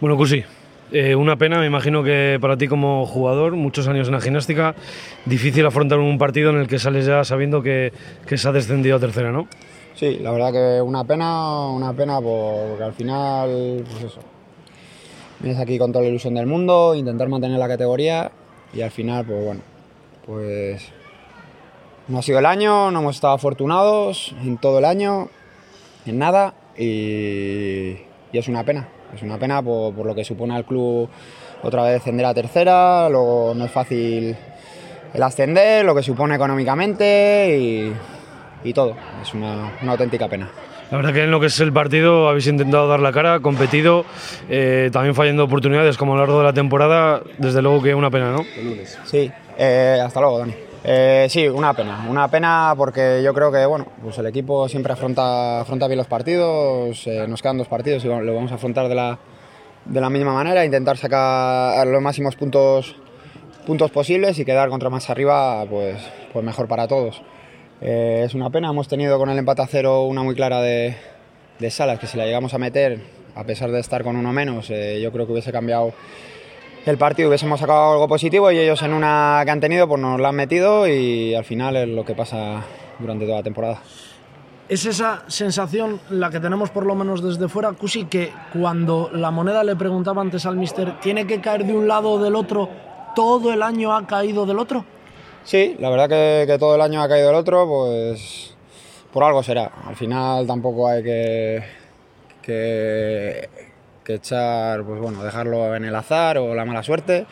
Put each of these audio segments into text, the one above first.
Bueno, Cusi, eh, una pena, me imagino que para ti como jugador, muchos años en la gimnástica, difícil afrontar un partido en el que sales ya sabiendo que, que se ha descendido a tercera, ¿no? Sí, la verdad que una pena, una pena porque al final, pues eso, vienes aquí con toda la ilusión del mundo, intentar mantener la categoría y al final, pues bueno, pues no ha sido el año, no hemos estado afortunados en todo el año, en nada y, y es una pena. Es una pena por, por, lo que supone al club otra vez descender a tercera, luego no es fácil el ascender, lo que supone económicamente y, y todo. Es una, una, auténtica pena. La verdad que en lo que es el partido habéis intentado dar la cara, competido, eh, también fallando oportunidades como a lo largo de la temporada, desde luego que una pena, ¿no? El lunes. Sí, eh, hasta luego, Dani. Eh, sí, una pena, una pena porque yo creo que bueno, pues el equipo siempre afronta, afronta bien los partidos, eh, nos quedan dos partidos y lo vamos a afrontar de la, de la misma manera, intentar sacar los máximos puntos, puntos posibles y quedar contra más arriba, pues, pues mejor para todos. Eh, es una pena, hemos tenido con el empate a cero una muy clara de, de Salas, que si la llegamos a meter, a pesar de estar con uno menos, eh, yo creo que hubiese cambiado el partido hubiésemos sacado algo positivo y ellos en una que han tenido pues nos la han metido y al final es lo que pasa durante toda la temporada. Es esa sensación la que tenemos por lo menos desde fuera, Cusi, que cuando la moneda le preguntaba antes al mister, ¿tiene que caer de un lado o del otro? ¿Todo el año ha caído del otro? Sí, la verdad que, que todo el año ha caído del otro, pues por algo será. Al final tampoco hay que, que que echar, pues bueno, dejarlo en el azar o la mala suerte.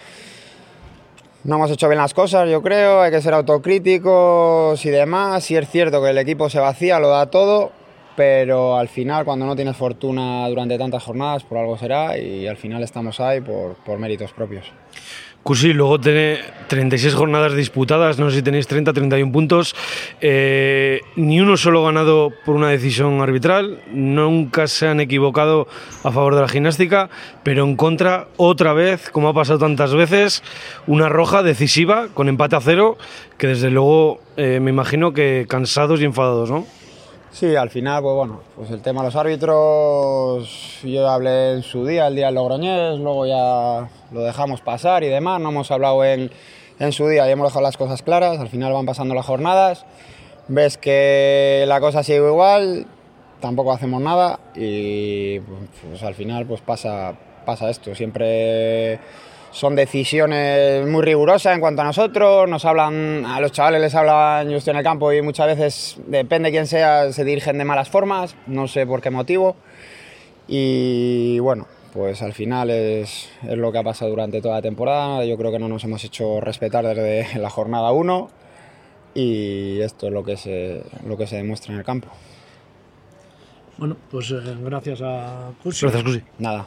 No hemos hecho bien las cosas, yo creo, hay que ser autocríticos y demás. Si es cierto que el equipo se vacía, lo da todo, pero al final cuando no tienes fortuna durante tantas jornadas, por algo será y al final estamos ahí por, por méritos propios. Cusi, luego tiene 36 jornadas disputadas, no sé si tenéis 30, 31 puntos, eh, ni uno solo ganado por una decisión arbitral, nunca se han equivocado a favor de la gimnástica, pero en contra, otra vez, como ha pasado tantas veces, una roja decisiva con empate a cero, que desde luego eh, me imagino que cansados y enfadados, ¿no? Sí, al final, pues bueno, pues el tema de los árbitros, yo hablé en su día, el día del Logroñés, luego ya lo dejamos pasar y demás, no hemos hablado en, en su día, ya hemos dejado las cosas claras, al final van pasando las jornadas, ves que la cosa sigue igual, tampoco hacemos nada y pues al final pues pasa, pasa esto, siempre son decisiones muy rigurosas en cuanto a nosotros, nos hablan, a los chavales les hablan, yo estoy en el campo y muchas veces, depende de quién sea, se dirigen de malas formas, no sé por qué motivo. Y bueno, pues al final es, es lo que ha pasado durante toda la temporada, yo creo que no nos hemos hecho respetar desde la jornada 1 y esto es lo que se, lo que se demuestra en el campo. Bueno, pues eh, gracias a Cusi. Gracias, Cusi. Nada.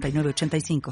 906985.